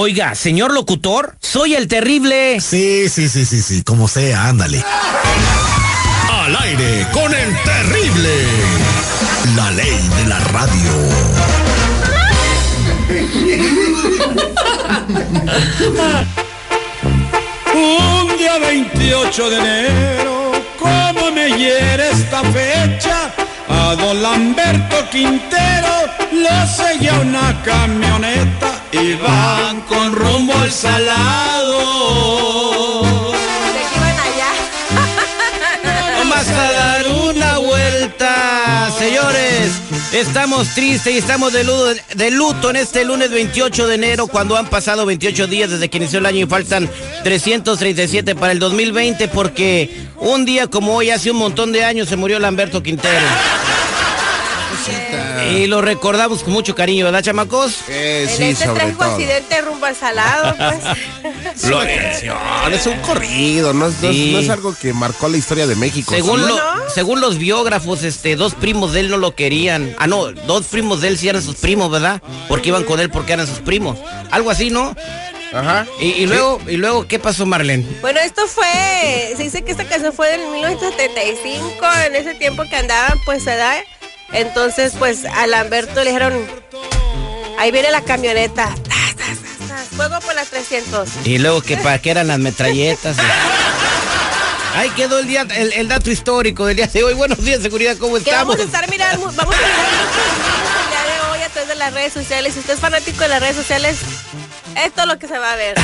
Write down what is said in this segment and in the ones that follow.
Oiga, señor locutor, soy el terrible. Sí, sí, sí, sí, sí, como sea, ándale. Al aire con el terrible. La ley de la radio. Un día 28 de enero, ¿cómo me hiere esta fecha? A don Lamberto Quintero lo seguía una camioneta y van con rumbo al salado. ¿De iban allá? Vamos a dar una vuelta, señores. Estamos tristes y estamos de luto, de luto en este lunes 28 de enero, cuando han pasado 28 días desde que inició el año y faltan 337 para el 2020, porque un día como hoy, hace un montón de años, se murió Lamberto Quintero. Y lo recordamos con mucho cariño, ¿verdad, chamacos? Eh, En sí, este sobre trágico todo. accidente rumbo al salado, pues. Es una canción, es un corrido, no es, no es- Sí. no es algo que marcó la historia de México. Según, ¿sí? lo- no? según los biógrafos, este, dos primos de él no lo querían. Ah, no, dos primos de él sí eran sus primos, ¿verdad? Porque iban con él porque eran sus primos. Algo así, ¿no? Ajá. Y, y luego, y luego, ¿qué pasó, Marlene? Bueno, esto fue, se dice que esta canción fue en 1975, en ese tiempo que andaban, pues, ¿verdad? Entonces, pues, a Lamberto le dijeron, ahí viene la camioneta. Fuego por las 300. Y luego que para qué eran las metralletas. Ahí quedó el día, el, el dato histórico del día de hoy. Buenos días, seguridad, ¿cómo estamos? vamos a estar mirando, vamos a videos el día de hoy a través de las redes sociales. Si usted es fanático de las redes sociales, esto es lo que se va a ver.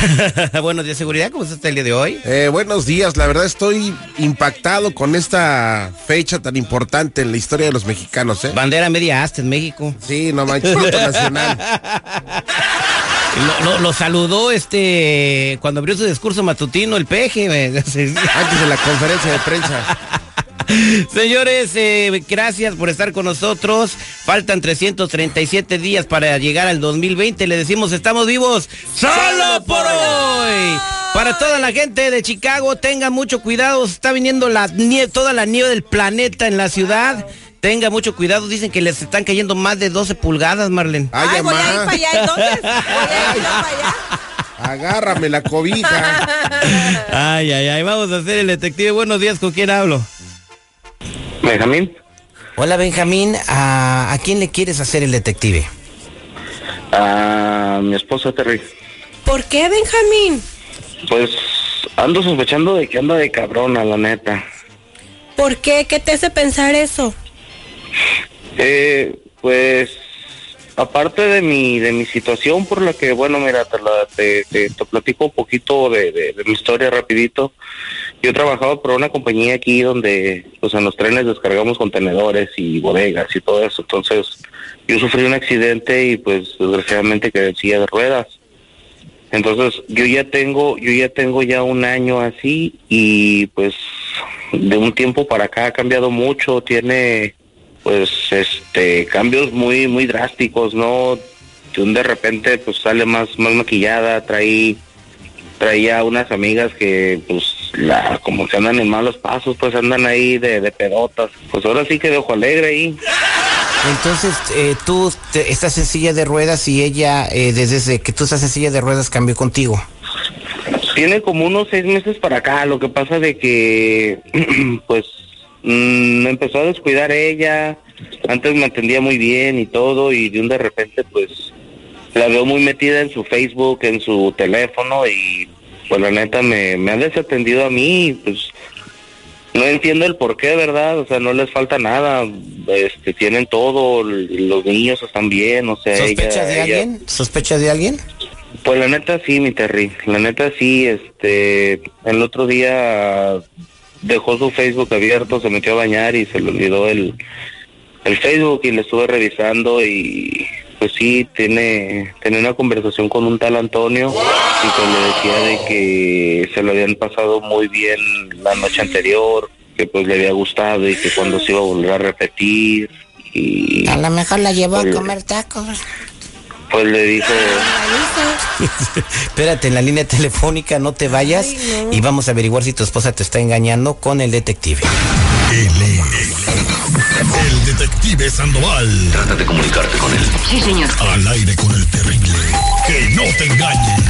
Buenos días, seguridad, ¿cómo está el día de hoy? Eh, buenos días, la verdad estoy impactado con esta fecha tan importante en la historia de los mexicanos, ¿eh? Bandera media asta en México. Sí, no manches, nacional. Lo, lo- lo saludó este cuando abrió su discurso matutino el peje. Antes de la conferencia de prensa. Señores, eh, gracias por estar con nosotros. Faltan 337 días para llegar al 2020. Le decimos, estamos vivos solo por hoy. Para toda la gente de Chicago, tengan mucho cuidado. Está viniendo la nieve, toda la nieve del planeta en la ciudad. Tenga mucho cuidado. Dicen que les están cayendo más de 12 pulgadas, Marlene. Ay, Ay, voy a ir amá, para allá entonces. Voy a ir yo para allá. agárrame la cobija. Ay, ay, ay. Vamos a hacer el detective. Buenos días, ¿con quién hablo? Benjamín, Hola, Benjamín. ¿A, a quién le quieres hacer el detective? a mi esposa Terry. ¿Por qué, Benjamín? Pues ando sospechando de que anda de cabrona, la neta. ¿Por qué? ¿Qué te hace pensar eso? Eh, pues aparte de mi de mi situación por la que bueno mira te la- te, te- te platico un poquito de, de- de mi historia rapidito yo trabajaba por una compañía aquí donde pues en los trenes descargamos contenedores y bodegas y todo eso. Entonces yo sufrí un accidente y pues desgraciadamente quedé en de ruedas. Entonces yo ya tengo yo ya tengo ya un año así y pues de un tiempo para acá ha cambiado mucho. Tiene pues este cambios muy muy drásticos no de repente pues sale más más maquillada traí traía unas amigas que pues la como que andan en malos pasos pues andan ahí de, de pedotas. Pues ahora sí que de ojo alegre ahí. Entonces, eh, tú te- estás en silla de ruedas y ella, eh, desde que tú estás en silla de ruedas, cambió contigo. Tiene como unos seis meses para acá, lo que pasa de que, pues, mm, me empezó a descuidar ella, antes me atendía muy bien y todo, y de un de repente, pues, la veo muy metida en su Facebook, en su teléfono, y pues la neta me, me ha desatendido a mí, pues, no entiendo el por qué, ¿verdad? O sea, no les falta nada. Este, tienen todo, los niños están bien, o sea, ¿Sospechas ella- de ella- alguien? ¿Sospechas de alguien? Pues la neta sí, mi Terry. La neta sí, este, el otro día dejó su Facebook abierto, se metió a bañar y se le olvidó el, el Facebook y le estuve revisando y pues sí, tiene, tiene una conversación con un tal Antonio y pues le decía de que se lo habían pasado muy bien la noche anterior, que pues le había gustado y que cuando se iba a volver a repetir y A lo mejor la llevó a comer tacos. Pues le dijo... Espérate, en la línea telefónica, no te vayas Ay, no. y vamos a averiguar si tu esposa te está engañando con el detective. Él es el detective Sandoval. Trata de comunicarte con él. Sí, señor. Al aire con el terrible. Que no te engañen.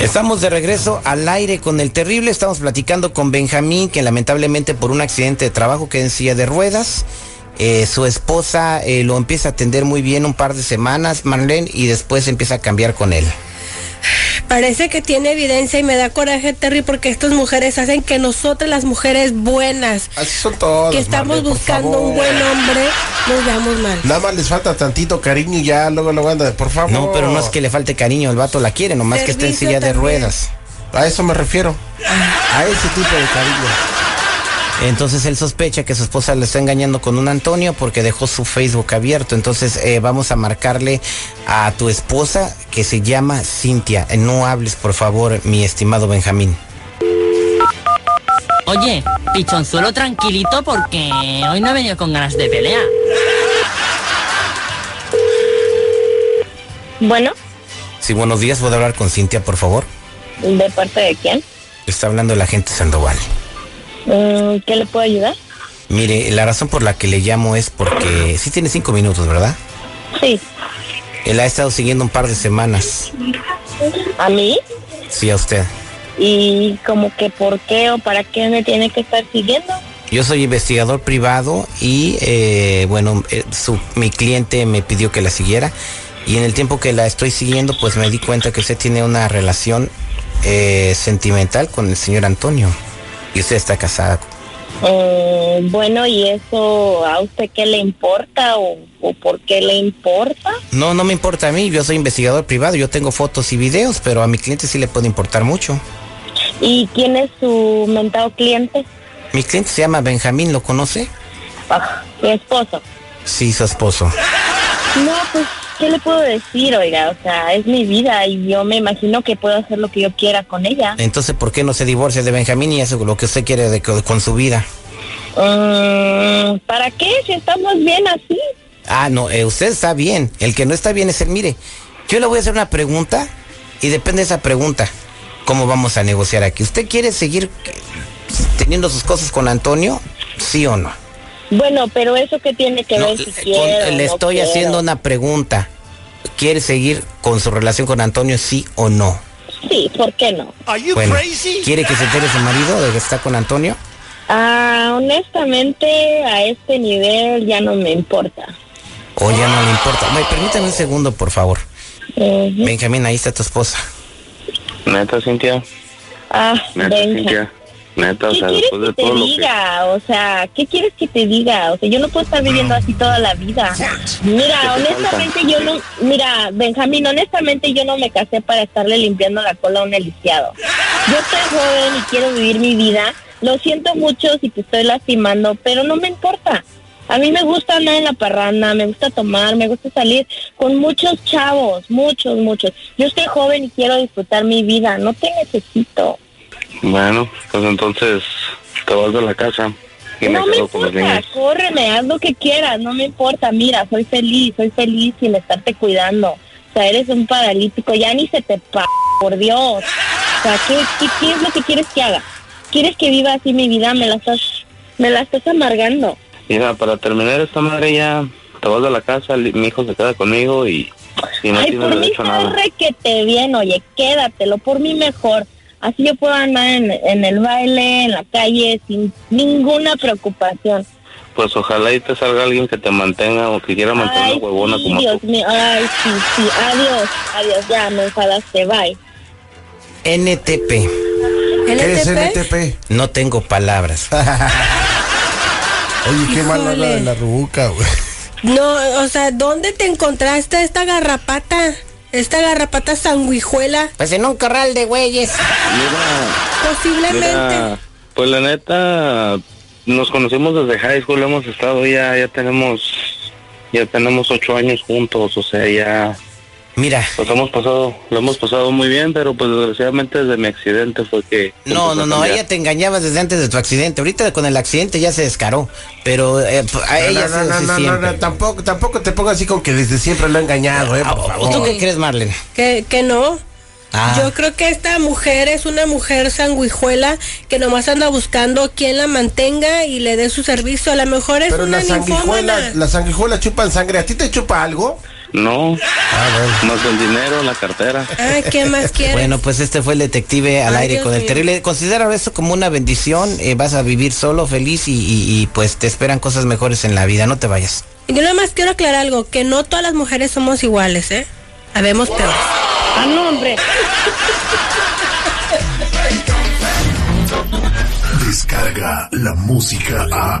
Estamos de regreso al aire con el terrible. Estamos platicando con Benjamín, que lamentablemente por un accidente de trabajo queda en silla de ruedas. Eh, su esposa eh, lo empieza a atender muy bien un par de semanas, Marlene, y después empieza a cambiar con él. Parece que tiene evidencia y me da coraje, Terry, porque estas mujeres hacen que nosotras, las mujeres buenas, Así son todas. que estamos Marlene, buscando favor. un buen hombre, nos veamos mal. Nada más les falta tantito cariño y ya luego lo anda, por favor. No, pero no es que le falte cariño, el vato la quiere, nomás que está en silla de ruedas. A eso me refiero. A ese tipo de cariño. Entonces él sospecha que su esposa le está engañando con un Antonio porque dejó su Facebook abierto. Entonces eh, vamos a marcarle a tu esposa que se llama Cintia. Eh, No hables, por favor, mi estimado Benjamín. Oye, pichonzuelo tranquilito porque hoy no he venido con ganas de pelea. Bueno, Sí, buenos días, ¿puedo hablar con Cintia, por favor? ¿de parte de quién? Está hablando el agente Sandoval. Mm, ¿Qué le puedo ayudar? Mire, la razón por la que le llamo es porque sí tiene cinco minutos, ¿verdad? Sí. Él ha estado siguiendo un par de semanas. ¿A mí? Sí, a usted. ¿Y como que por qué o para qué me tiene que estar siguiendo? Yo soy investigador privado y, eh, bueno, eh, su- mi cliente me pidió que la siguiera. Y en el tiempo que la estoy siguiendo, pues me di cuenta que usted tiene una relación eh, sentimental con el señor Antonio. Y usted está casada. Mm, bueno, ¿y eso a usted qué le importa o, o por qué le importa? No, no me importa a mí, yo soy investigador privado, yo tengo fotos y videos, pero a mi cliente sí le puede importar mucho. ¿Y quién es su mentado cliente? Mi cliente se llama Benjamín, ¿lo conoce? Ah, mi esposo. Sí, su esposo. No, pues, ¿qué le puedo decir, oiga? O sea, es mi vida y yo me imagino que puedo hacer lo que yo quiera con ella. Entonces, ¿por qué no se divorcia de Benjamín y hace lo que usted quiere de- con su vida? Mm, ¿Para qué? Si estamos bien así. Ah, no, eh, usted está bien. El que no está bien es el, mire, yo le voy a hacer una pregunta y depende de esa pregunta, cómo vamos a negociar aquí. ¿Usted quiere seguir eh, teniendo sus cosas con Antonio? ¿Sí o no? Bueno, pero eso que tiene que No, ver si le- quiero. con- le no estoy quiero? haciendo una pregunta. ¿Quiere seguir con su relación con Antonio, sí o no? Sí, ¿por qué no? Bueno, ¿quiere que se entere su marido de que está con Antonio? Ah, honestamente, a este nivel ya no me importa. ¿O ya no le importa? Oye, permítame un segundo, por favor. Ujú. Benjamín, ahí está tu esposa. Neta, Cintia. Ah, Neta. Cintia. Neta, o ¿Qué sea, que te que... diga? O sea, ¿qué quieres que te diga? O sea, yo no puedo estar viviendo así toda la vida. Mira, ¿Qué te honestamente falta? yo no, mira, Benjamín, honestamente yo no me casé para estarle limpiando la cola a un eliciado. Yo estoy joven y quiero vivir mi vida. Lo siento mucho si te estoy lastimando, pero no me importa. A mí me gusta andar en la parranda, me gusta tomar, me gusta salir con muchos chavos, muchos, muchos. Yo estoy joven y quiero disfrutar mi vida, no te necesito. Bueno, pues entonces te vas de la casa y no me me importa, córreme, haz lo que quieras, no me importa, mira, soy feliz, soy feliz sin estarte cuidando. O sea, eres un paralítico, ya ni se te pa, por Dios. O sea, ¿qué, qué, qué es lo que quieres que haga? ¿Quieres que viva así mi vida? Me la estás, me la estás amargando. Mira, para terminar esta madre ya te vas de la casa, mi hijo se queda conmigo y, y no Ay, por mí está nada. requete bien, oye, quédatelo, por mí mejor. Así yo puedo andar en, en el baile, en la calle, sin ninguna preocupación. Pues ojalá y te salga alguien que te mantenga o que quiera mantener Ay, huevona sí, como Dios tú. mío, ay, sí, sí, adiós, adiós, ya me enfadaste, bye. NTP. ¿Qué. NTP? No tengo palabras. Oye, qué mal habla Híjole. de la rubuca, güey. No, o sea, ¿dónde te encontraste esta garrapata? Esta garrapata sanguijuela, Pues en un corral de güeyes. Mira, posiblemente. mira, pues la neta, nos conocimos desde high school, hemos estado ya, ya tenemos, ya tenemos ocho años juntos, o sea, ya, Mira, pues hemos pasado, lo hemos pasado muy bien, pero pues desgraciadamente desde mi accidente fue que... no, no, no, ella te engañabas desde antes de tu accidente. Ahorita con el accidente ya se descaró. Pero eh, a ella no, no, se no, así no, no, siempre. no, tampoco, tampoco te pongas así con que desde siempre lo he engañado, eh, por Ah, ¿Tú qué crees, Marlene? Que, que no. Ah. Yo creo que esta mujer es una mujer sanguijuela que nomás anda buscando quien la mantenga y le dé su servicio. A lo mejor es Pero una las sanguijuelas, las sanguijuelas chupan sangre. ¿A ti te chupa algo? No, Ah, más el dinero, la cartera. Ah, ¿qué más quieres? Bueno, pues este fue el detective al Ay, aire Dios con el terrible. Considera esto como una bendición. eh, vas a vivir solo, feliz y, y- y, pues te esperan cosas mejores en la vida. No te vayas. Yo nada más quiero aclarar algo, que no todas las mujeres somos iguales, ¿eh? Habemos peores. Ah, no, hombre. Descarga la música a.